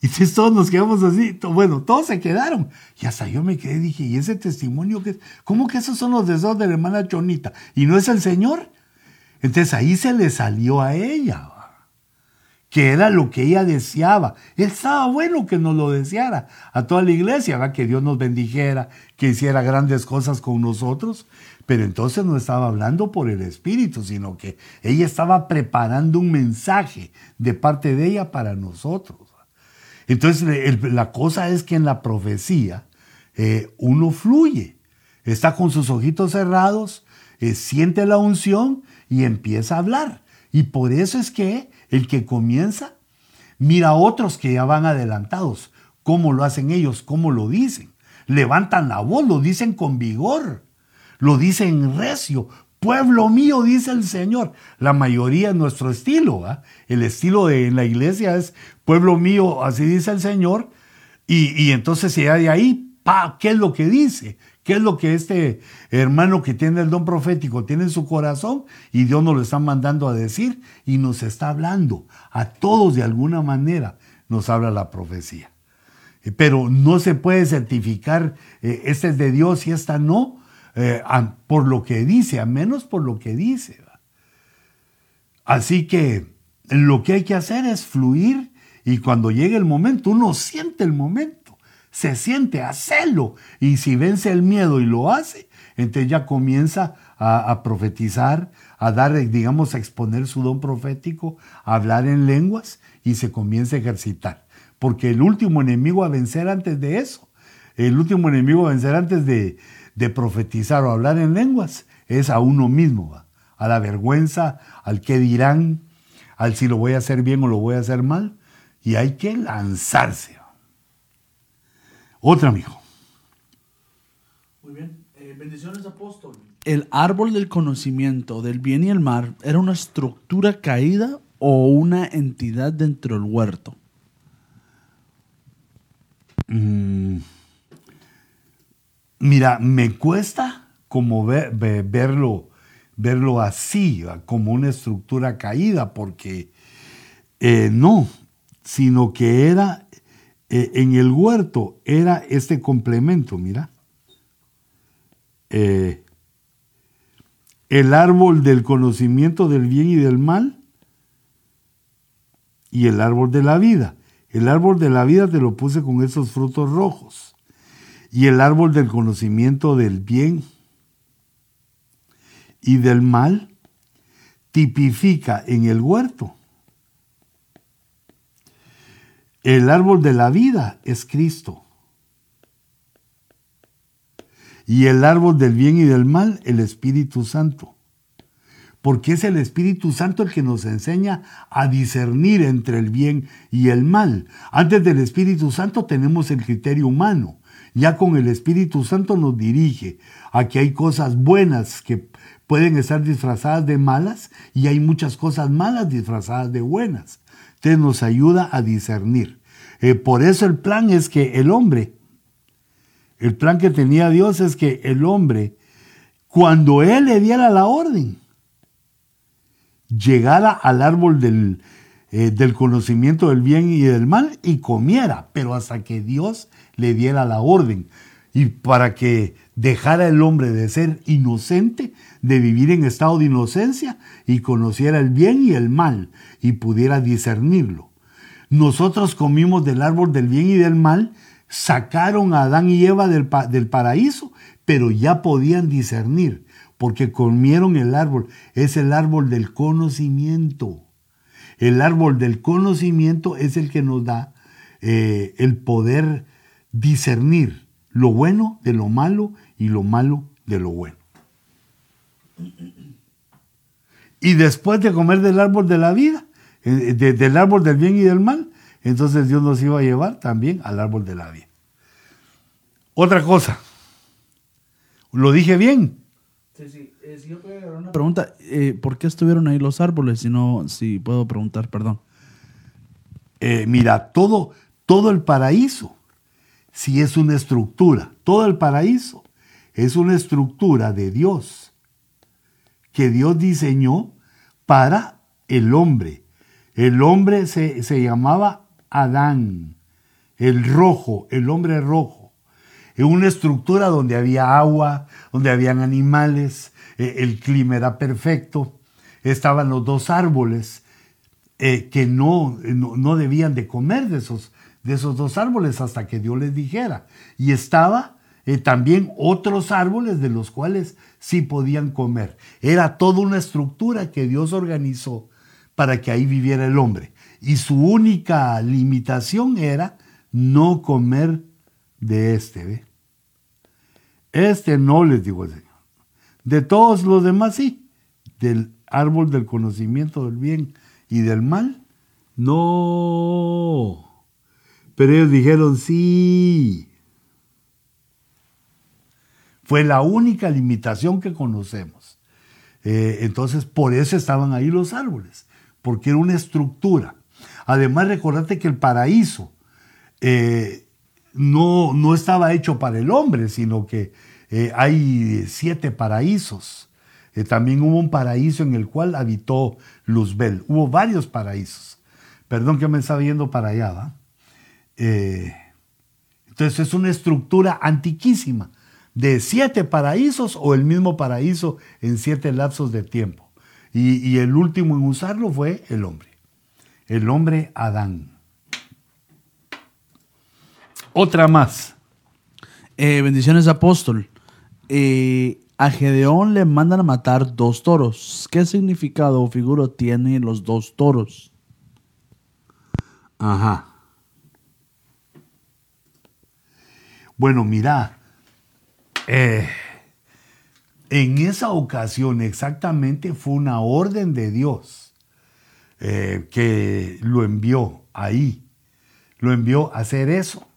Y todos nos quedamos así, bueno, todos se quedaron. Y hasta yo me quedé, dije, ¿y ese testimonio qué? ¿Cómo que esos son los deseos de la hermana Chonita? ¿Y no es el Señor? Entonces ahí se le salió a ella que era lo que ella deseaba. Estaba bueno que nos lo deseara a toda la iglesia, que Dios nos bendijera, que hiciera grandes cosas con nosotros, pero entonces no estaba hablando por el Espíritu, sino que ella estaba preparando un mensaje de parte de ella para nosotros. Entonces la cosa es que en la profecía eh, uno fluye, está con sus ojitos cerrados, eh, siente la unción y empieza a hablar. Y por eso es que el que comienza mira a otros que ya van adelantados, cómo lo hacen ellos, cómo lo dicen. levantan la voz, lo dicen con vigor, lo dicen recio. Pueblo mío, dice el Señor. La mayoría es nuestro estilo. El estilo de la iglesia es pueblo mío, así dice el Señor. Y, y entonces si hay ahí, pa, ¿qué es lo que dice? ¿Qué es lo que este hermano que tiene el don profético tiene en su corazón? Y Dios nos lo está mandando a decir y nos está hablando. A todos de alguna manera nos habla la profecía. Eh, pero no se puede certificar, eh, este es de Dios y esta no, eh, por lo que dice, a menos por lo que dice. Así que lo que hay que hacer es fluir y cuando llegue el momento, uno siente el momento se siente, hacerlo. Y si vence el miedo y lo hace, entonces ya comienza a, profetizar, a dar, digamos, a exponer su don profético, a hablar en lenguas y se comienza a ejercitar. Porque el último enemigo a vencer antes de eso, el último enemigo a vencer antes de, de profetizar o hablar en lenguas, es a uno mismo, a la vergüenza, al qué dirán, al si lo voy a hacer bien o lo voy a hacer mal. Y hay que lanzarse. Otra, amigo. Muy bien. Eh, bendiciones, apóstol. ¿El árbol del conocimiento del bien y el mal era una estructura caída o una entidad dentro del huerto? Mm. Mira, me cuesta como verlo, verlo así, como una estructura caída, porque eh, no, sino que era eh, en el huerto era este complemento, mira. Eh, el árbol del conocimiento del bien y del mal y el árbol de la vida. El árbol de la vida te lo puse con esos frutos rojos. Y el árbol del conocimiento del bien y del mal tipifica en el huerto El árbol de la vida es Cristo. Y el árbol del bien y del mal, el Espíritu Santo. Porque es el Espíritu Santo el que nos enseña a discernir entre el bien y el mal. Antes del Espíritu Santo tenemos el criterio humano. Ya con el Espíritu Santo nos dirige a que hay cosas buenas que pueden estar disfrazadas de malas y hay muchas cosas malas disfrazadas de buenas. Entonces nos ayuda a discernir. Eh, por eso el plan es que el hombre, el plan que tenía Dios es que el hombre, cuando Él le diera la orden, llegara al árbol del, eh, del conocimiento del bien y del mal y comiera, pero hasta que Dios le diera la orden. Y para que dejara el hombre de ser inocente, de vivir en estado de inocencia y conociera el bien y el mal y pudiera discernirlo. Nosotros comimos del árbol del bien y del mal, sacaron a Adán y Eva del, del paraíso, pero ya podían discernir, porque comieron el árbol. Es el árbol del conocimiento. El árbol del conocimiento es el que nos da eh, el poder discernir lo bueno de lo malo y lo malo de lo bueno. Y después de comer del árbol de la vida, eh, del árbol del bien y del mal, entonces Dios nos iba a llevar también al árbol de la vida. Otra cosa, ¿lo dije bien? Sí, sí. Eh, si yo puedo una pregunta, eh, ¿por qué estuvieron ahí los árboles? Si no, si puedo preguntar, perdón. mira, todo, todo el paraíso, si es una estructura, todo el paraíso es una estructura de Dios que Dios diseñó para el hombre. El hombre se, llamaba Adán, el rojo, el hombre rojo. Una estructura donde había agua, donde habían animales, eh, el clima era perfecto, estaban los dos árboles eh, que no, no, debían de comer de esos, de esos dos árboles hasta que Dios les dijera. Y estaba eh, también otros árboles de los cuales sí podían comer. Era toda una estructura que Dios organizó para que ahí viviera el hombre. Y su única limitación era no comer de este. Este no les digo el Señor. De todos los demás sí. Del árbol del conocimiento del bien y del mal, no. Pero ellos dijeron sí. Fue la única limitación que conocemos. Eh, entonces, por eso estaban ahí los árboles, porque era una estructura. Además, recordate que el paraíso eh, no, no, estaba hecho para el hombre, sino que eh, hay siete paraísos. también hubo un paraíso en el cual habitó Luzbel. Hubo varios paraísos. Perdón que me estaba yendo para allá. ¿va? Entonces es una estructura antiquísima de siete paraísos o el mismo paraíso en siete lapsos de tiempo. Y, el último en usarlo fue el hombre, el hombre Adán. Otra más. Eh, bendiciones apóstol. Eh, a Gedeón le mandan a matar dos toros. ¿Qué significado o figura tienen los dos toros? Ajá. Bueno, mira, eh, en esa ocasión exactamente fue una orden de Dios eh, que lo envió ahí, lo envió a hacer eso.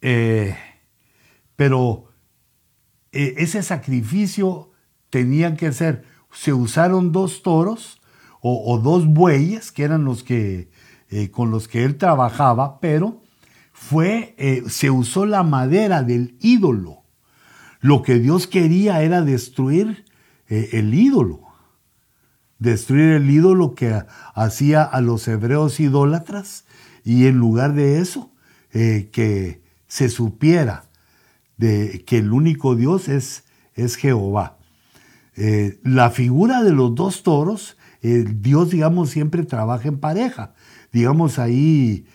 Eh, pero ese sacrificio tenía que ser, se usaron dos toros o, dos bueyes, que eran los que, con los que él trabajaba, pero fue, se usó la madera del ídolo lo que Dios quería era destruir eh, el ídolo, destruir el ídolo que hacía a los hebreos idólatras y en lugar de eso, eh, que se supiera de que el único Dios es, es Jehová. Eh, la figura de los dos toros, Dios, digamos, siempre trabaja en pareja. Digamos, ahí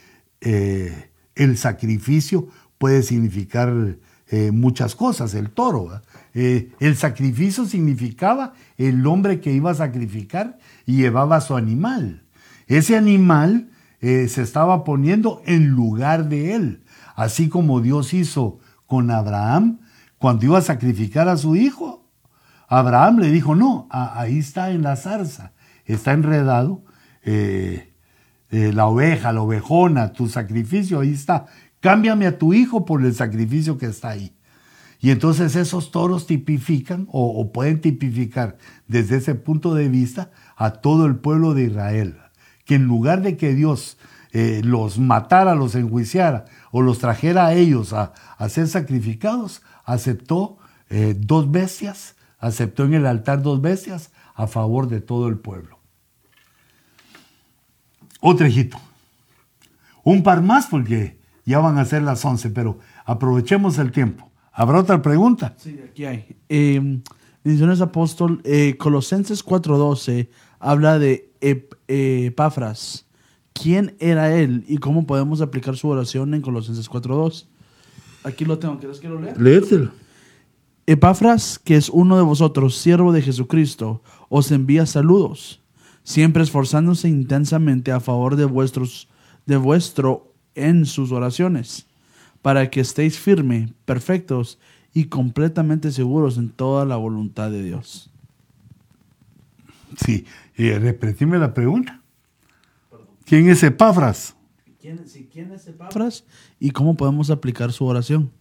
el sacrificio puede significar eh, muchas cosas, el toro. Eh, el sacrificio significaba el hombre que iba a sacrificar y llevaba su animal. Ese animal eh, se estaba poniendo en lugar de él, así como Dios hizo con Abraham cuando iba a sacrificar a su hijo. Abraham le dijo, no, ahí está en la zarza, está enredado la oveja, la ovejona, tu sacrificio, ahí está. Cámbiame a tu hijo por el sacrificio que está ahí. Y entonces esos toros tipifican o, pueden tipificar desde ese punto de vista a todo el pueblo de Israel. Que en lugar de que Dios eh, los matara, los enjuiciara o los trajera a ellos a, ser sacrificados, aceptó eh, dos bestias, aceptó en el altar dos bestias a favor de todo el pueblo. Otro hijito. Un par más porque ya van a ser las 11, pero aprovechemos el tiempo. ¿Habrá otra pregunta? Sí, aquí hay. Eh, Apóstol, eh, Colosenses 4.12 habla de Epafras. ¿Quién era él y cómo podemos aplicar su oración en Colosenses 4.2? Aquí lo tengo, ¿quieres que lo lea? Léetelo. Epafras, que es uno de vosotros, siervo de Jesucristo, os envía saludos, siempre esforzándose intensamente a favor de vuestros de vuestro en sus oraciones, para que estéis firmes, perfectos y completamente seguros en toda la voluntad de Dios. Sí, y repetime la pregunta. ¿Quién es Epafras? ¿Quién, ¿Quién es Epafras y cómo podemos aplicar su oración?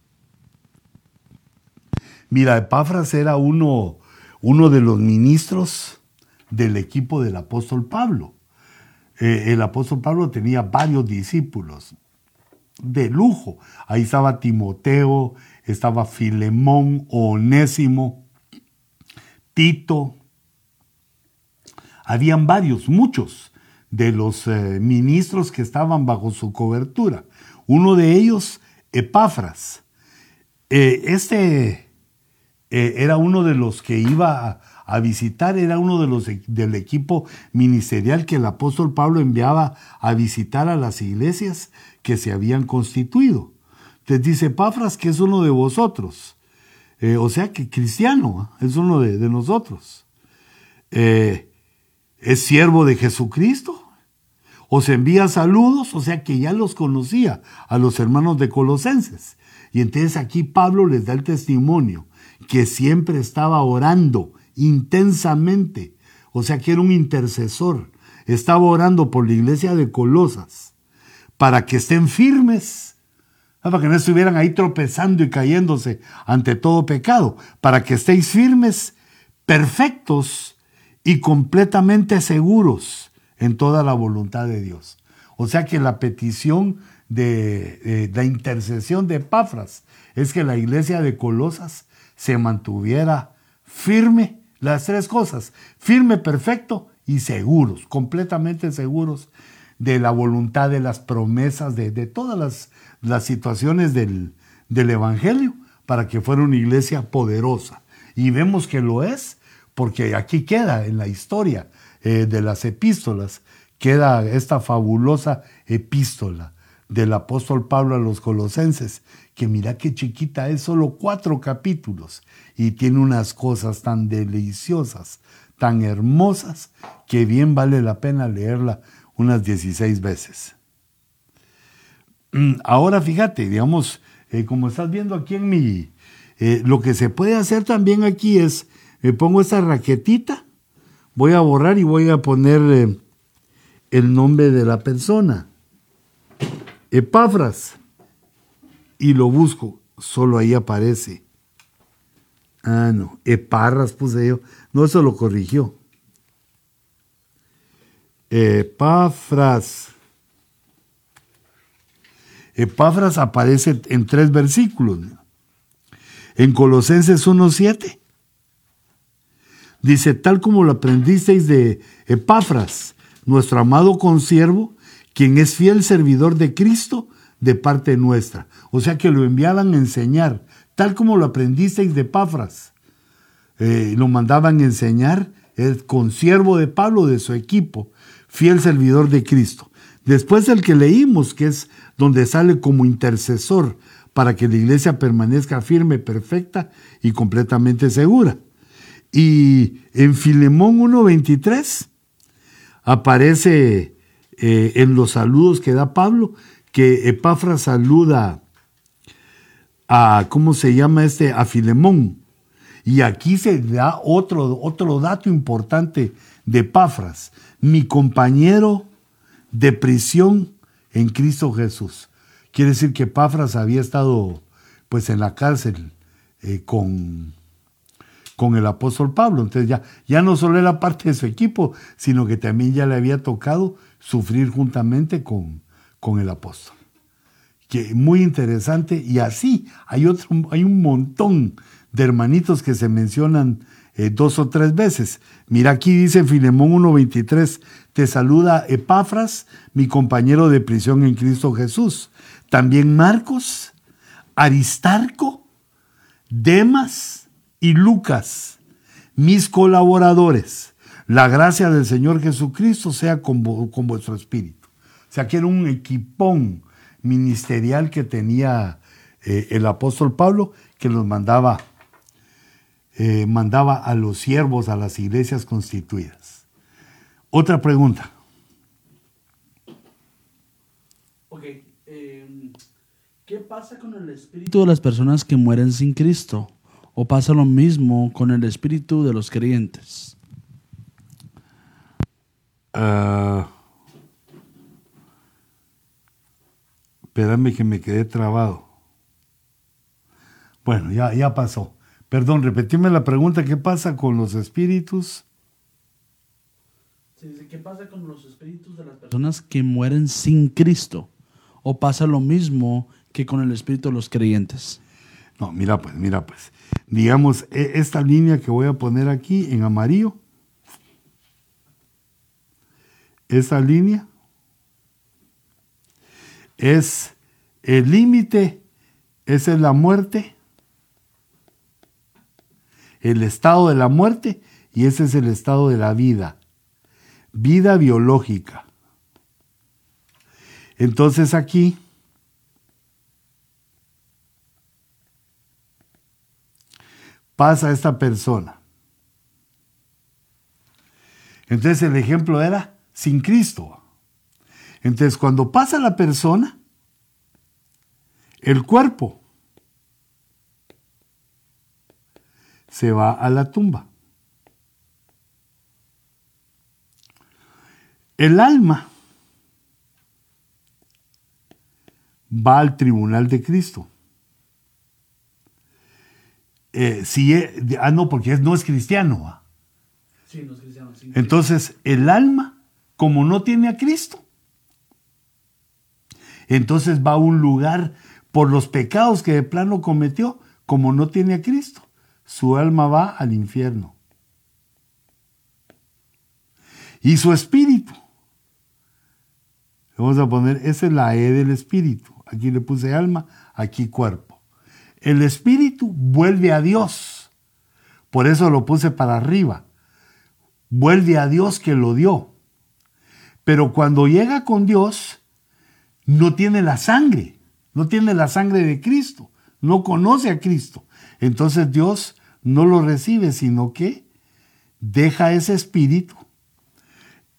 Mira, Epafras era uno, uno de los ministros del equipo del apóstol Pablo. Eh, el apóstol Pablo tenía varios discípulos de lujo. Ahí estaba Timoteo, estaba Filemón, Onésimo, Tito. Habían varios, muchos de los eh, ministros que estaban bajo su cobertura. Uno de ellos, Epafras. Eh, este era uno de los que iba a, visitar, era uno de los del equipo ministerial que el apóstol Pablo enviaba a visitar a las iglesias que se habían constituido. Entonces dice Pafras que es uno de vosotros. Eh, o sea que cristiano, es uno de, nosotros. Eh, es siervo de Jesucristo. Os envía saludos, o sea que ya los conocía a los hermanos de Colosenses. Y entonces aquí Pablo les da el testimonio que siempre estaba orando intensamente. O sea que era un intercesor. Estaba orando por la iglesia de Colosas para que estén firmes, para que no estuvieran ahí tropezando y cayéndose ante todo pecado, para que estéis firmes, perfectos y completamente seguros en toda la voluntad de Dios. O sea que la petición de, la intercesión de Epafras es que la iglesia de Colosas se mantuviera firme, las tres cosas, firme, perfecto y seguros, completamente seguros de la voluntad, de las promesas, de, todas las, las situaciones del, del, Evangelio, para que fuera una iglesia poderosa. Y vemos que lo es, porque aquí queda en la historia eh, de las epístolas, queda esta fabulosa epístola del apóstol Pablo a los colosenses, que mira qué chiquita es, solo cuatro capítulos, y tiene unas cosas tan deliciosas, tan hermosas, que bien vale la pena leerla unas 16 veces. Mm, ahora fíjate, digamos, eh, como estás viendo aquí en mi, eh, lo que se puede hacer también aquí es, me pongo esta raquetita, voy a borrar y voy a poner eh, el nombre de la persona. Epafras. Y lo busco, solo ahí aparece. Ah, no, Eparras puse yo. No, eso lo corrigió. Epafras. Epafras aparece en tres versículos. En Colosenses 1.7. Dice, tal como lo aprendisteis de Epafras, nuestro amado consiervo, quien es fiel servidor de Cristo de parte nuestra. O sea que lo enviaban a enseñar, tal como lo aprendisteis de Epafras. Eh, lo mandaban a enseñar el consiervo de Pablo, de su equipo, fiel servidor de Cristo. Después del que leímos, que es donde sale como intercesor para que la iglesia permanezca firme, perfecta y completamente segura. Y en Filemón 1.23 aparece eh, en los saludos que da Pablo que Epafra saluda a, ¿cómo se llama este? A Filemón. Y aquí se da otro, otro dato importante de Epafras mi compañero de prisión en Cristo Jesús. Quiere decir que Pafras había estado pues en la cárcel eh, con, con el apóstol Pablo. Entonces ya, ya no solo era parte de su equipo, sino que también ya le había tocado sufrir juntamente con, con el apóstol. Que muy interesante. Y así hay, otro, hay un montón de hermanitos que se mencionan eh, dos o tres veces. Mira aquí dice Filemón 1.23, te saluda Epafras, mi compañero de prisión en Cristo Jesús. También Marcos, Aristarco, Demas y Lucas, mis colaboradores. La gracia del Señor Jesucristo sea con, vuestro espíritu. O sea que era un equipón ministerial que tenía eh, el apóstol Pablo que los mandaba eh, mandaba a los siervos a las iglesias constituidas. Otra pregunta. Ok. Em, ¿Qué pasa con el espíritu de las personas que mueren sin Cristo? ¿O pasa lo mismo con el espíritu de los creyentes? Uh, espérame que me quedé trabado. Bueno, ya, ya pasó. Perdón, repetime la pregunta, ¿qué pasa con los espíritus? ¿Qué pasa con los espíritus de las personas que mueren sin Cristo? ¿O pasa lo mismo que con el espíritu de los creyentes? No, mira pues, mira pues. Digamos, e, esta línea que voy a poner aquí en amarillo, esa línea es el límite, esa es la muerte el estado de la muerte y ese es el estado de la vida. Vida biológica. Entonces aquí pasa esta persona. Entonces el ejemplo era sin Cristo. Entonces cuando pasa la persona, el cuerpo se va a la tumba. El alma va al tribunal de Cristo. Eh, si ah, no, porque no es cristiano. Sí, no es cristiano. Entonces, el alma, como no tiene a Cristo, entonces va a un lugar por los pecados que de plano cometió, como no tiene a Cristo, su alma va al infierno. Y su espíritu, vamos a poner, esa es la E del espíritu. Aquí le puse alma, aquí cuerpo. El espíritu vuelve a Dios. Por eso lo puse para arriba. Vuelve a Dios que lo dio. Pero cuando llega con Dios, no tiene la sangre. No tiene la sangre de Cristo. No conoce a Cristo. Entonces Dios no lo recibe, sino que deja ese espíritu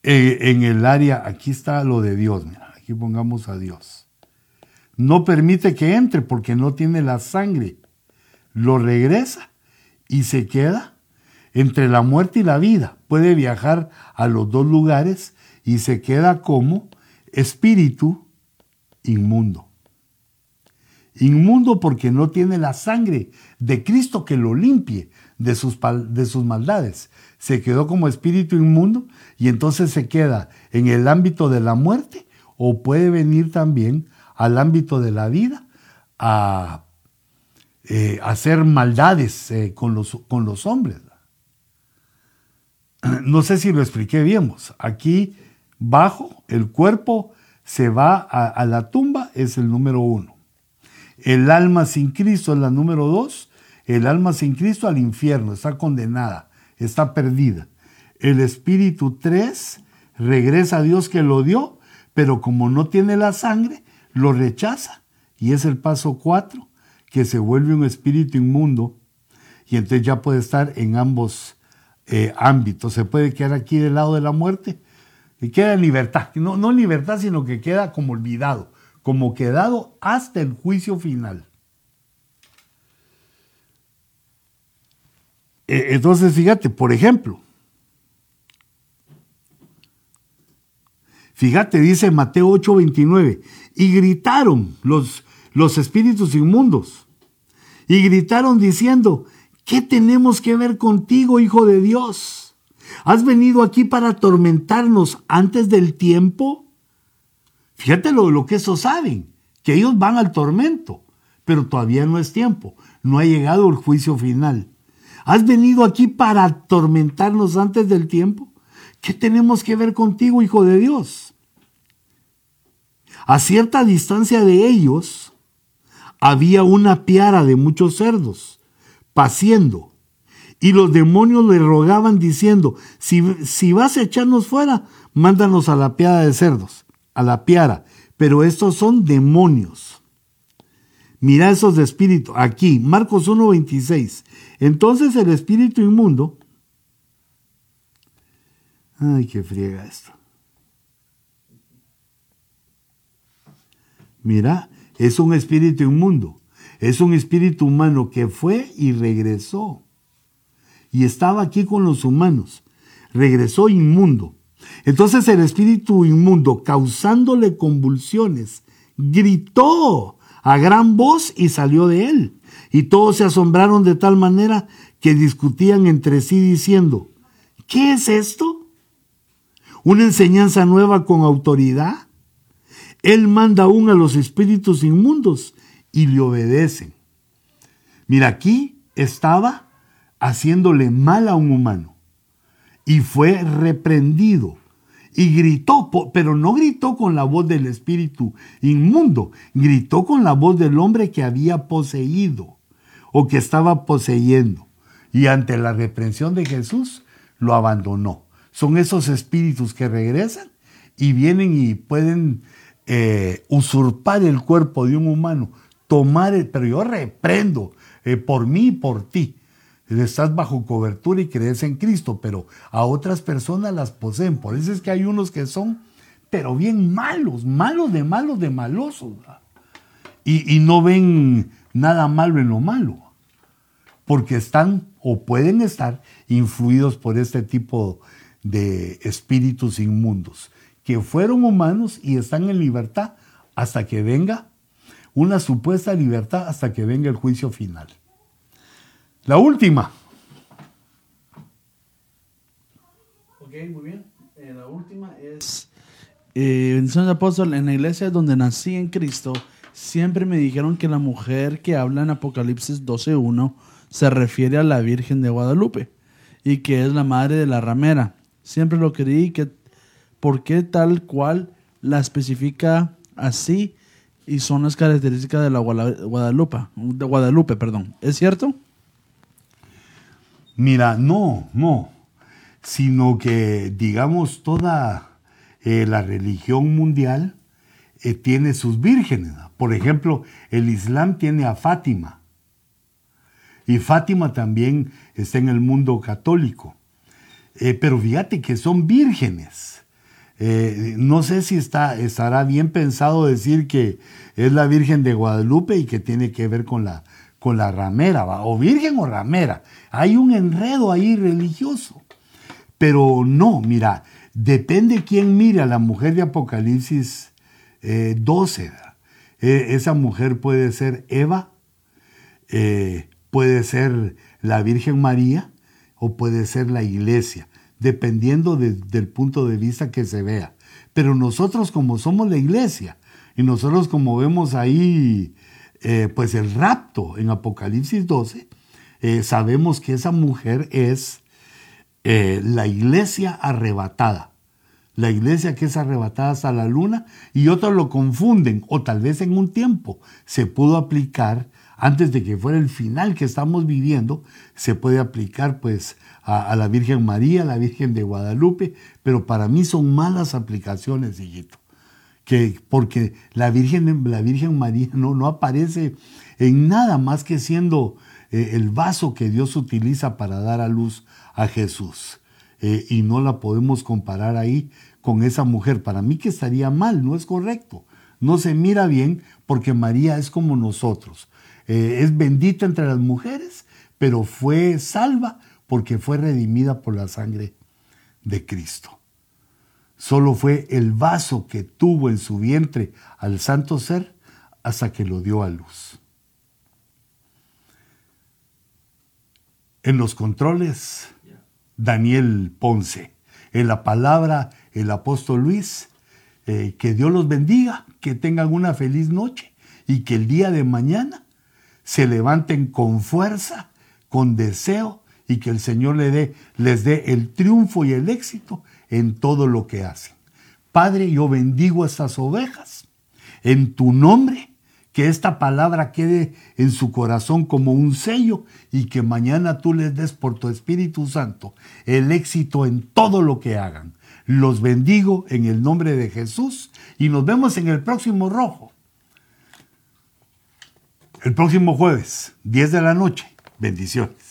eh, en el área, aquí está lo de Dios, mira, aquí pongamos a Dios. No permite que entre porque no tiene la sangre. Lo regresa y se queda entre la muerte y la vida. Puede viajar a los dos lugares y se queda como espíritu inmundo. Inmundo porque no tiene la sangre de Cristo que lo limpie de sus, de sus maldades. Se quedó como espíritu inmundo y entonces se queda en el ámbito de la muerte o puede venir también al ámbito de la vida a eh, hacer maldades eh, con, los, con los hombres. No sé si lo expliqué bien. Aquí bajo el cuerpo se va a, a la tumba, es el número uno. El alma sin Cristo es la número dos. El alma sin Cristo al infierno, está condenada, está perdida. El espíritu 3 regresa a Dios que lo dio, pero como no tiene la sangre, lo rechaza. Y es el paso 4, que se vuelve un espíritu inmundo. Y entonces ya puede estar en ambos eh, ámbitos. Se puede quedar aquí del lado de la muerte y queda en libertad. No, no en libertad, sino que queda como olvidado, como quedado hasta el juicio final. E, entonces, fíjate, por ejemplo, Fíjate, dice Mateo 8:29, y gritaron los, los espíritus inmundos, y gritaron diciendo, ¿qué tenemos que ver contigo, Hijo de Dios? ¿Has venido aquí para atormentarnos antes del tiempo? Fíjate lo, lo que esos saben, que ellos van al tormento, pero todavía no es tiempo, no ha llegado el juicio final. ¿Has venido aquí para atormentarnos antes del tiempo? ¿Qué tenemos que ver contigo, Hijo de Dios? A cierta distancia de ellos había una piara de muchos cerdos, paciendo, y los demonios le rogaban diciendo, si, si vas a echarnos fuera, mándanos a la piara de cerdos, a la piara, pero estos son demonios. Mira esos de espíritu, aquí, Marcos 1.26. Entonces el espíritu inmundo, ay, qué friega esto. Mira, es un espíritu inmundo. Es un espíritu humano que fue y regresó. Y estaba aquí con los humanos. Regresó inmundo. Entonces el espíritu inmundo, causándole convulsiones, gritó a gran voz y salió de él. Y todos se asombraron de tal manera que discutían entre sí diciendo, ¿qué es esto? ¿Una enseñanza nueva con autoridad? Él manda aún a los espíritus inmundos y le obedecen. Mira, aquí estaba haciéndole mal a un humano y fue reprendido y gritó, pero no gritó con la voz del espíritu inmundo, gritó con la voz del hombre que había poseído o que estaba poseyendo. Y ante la reprensión de Jesús, lo abandonó. Son esos espíritus que regresan y vienen y pueden eh, usurpar el cuerpo de un humano, tomar el, pero yo reprendo eh, por mí y por ti. Estás bajo cobertura y crees en Cristo, pero a otras personas las poseen. Por eso es que hay unos que son, pero bien malos, malos de malos de malosos. Y, y no ven nada malo en lo malo, porque están o pueden estar influidos por este tipo de espíritus inmundos que fueron humanos y están en libertad hasta que venga una supuesta libertad hasta que venga el juicio final. La última. Ok, muy bien. Eh, la última es... Eh, bendiciones de apóstol, en la iglesia donde nací en Cristo, siempre me dijeron que la mujer que habla en Apocalipsis 12.1 se refiere a la Virgen de Guadalupe y que es la madre de la ramera. Siempre lo creí que por qué tal cual la especifica así y son las características de la Guadalupe, Guadalupe, perdón. ¿Es cierto? Mira, no, no, sino que digamos toda eh, la religión mundial eh, tiene sus vírgenes. Por ejemplo, el Islam tiene a Fátima. Y Fátima también está en el mundo católico. Eh, pero fíjate que son vírgenes. No sé si está, estará bien pensado decir que es la Virgen de Guadalupe y que tiene que ver con la, con la ramera, o virgen o ramera. Hay un enredo ahí religioso. Pero no, mira, Depende quién mire a la mujer de Apocalipsis 12. Eh, eh, esa mujer puede ser Eva, eh, puede ser la Virgen María o puede ser la iglesia, dependiendo del punto de vista que se vea. Pero nosotros como somos la iglesia y nosotros como vemos ahí pues el rapto en Apocalipsis 12, sabemos que esa mujer es eh, la iglesia arrebatada. La iglesia que es arrebatada hasta la luna y otros lo confunden o tal vez en un tiempo se pudo aplicar antes de que fuera el final que estamos viviendo, se puede aplicar pues a, la Virgen María, a la Virgen de Guadalupe, pero para mí son malas aplicaciones, hijito. Que, porque la Virgen, la Virgen María no, no aparece en nada más que siendo eh, el vaso que Dios utiliza para dar a luz a Jesús. Eh, y no la podemos comparar ahí con esa mujer. Para mí que estaría mal, no es correcto. No se mira bien porque María es como nosotros. Eh, es bendita entre las mujeres, pero fue salva porque fue redimida por la sangre de Cristo. Solo fue el vaso que tuvo en su vientre al santo ser hasta que lo dio a luz. En los controles, Daniel Ponce. En la palabra, el apóstol Luis. Eh, que Dios los bendiga, que tengan una feliz noche y que el día de mañana se levanten con fuerza, con deseo y que el Señor les dé, les dé el triunfo y el éxito en todo lo que hacen. Padre, yo bendigo estas ovejas en tu nombre que esta palabra quede en su corazón como un sello y que mañana tú les des por tu Espíritu Santo el éxito en todo lo que hagan. Los bendigo en el nombre de Jesús y nos vemos en el próximo rojo. El próximo jueves, 10 de la noche. Bendiciones.